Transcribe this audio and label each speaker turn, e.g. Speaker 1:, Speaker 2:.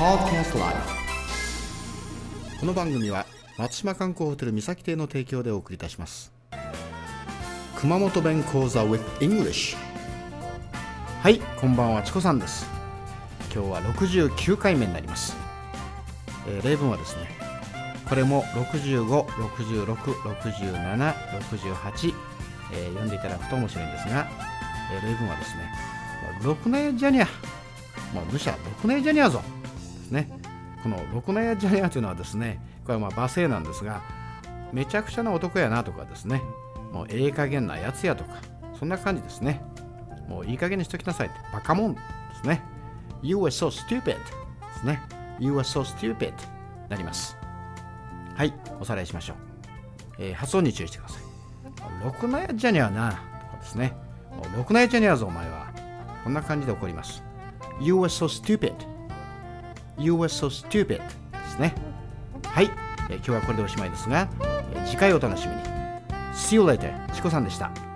Speaker 1: Podcast Live この番組は松島観光ホテル三崎邸の提供でお送りいたします。熊本弁講座 with English はいこんばんはチコさんです。今日は69回目になります、えー例文はですねこれも65666768、えー読んでいただくと面白いんですが、えー例文はですねろくなやじゃにゃもうむしゃろくなやじゃにゃぞ。ね。このろくなやじゃにゃというのはですねこれはまあ罵声なんですがめちゃくちゃな男やなとかですねもうええ加減なやつやとかそんな感じですね。もういい加減にしときなさいってバカモンですね。You are so stupid ですね。You are so stupid なります。はいおさらいしましょう、えー発音に注意してください。ろくなやじゃにゃなとかですね。もうろくなやじゃにゃぞお前は。こんな感じで怒ります。You are so stupid You were so stupid ですね。はい、えー今日はこれでおしまいですが、えー次回お楽しみに。See you later チコさんでした。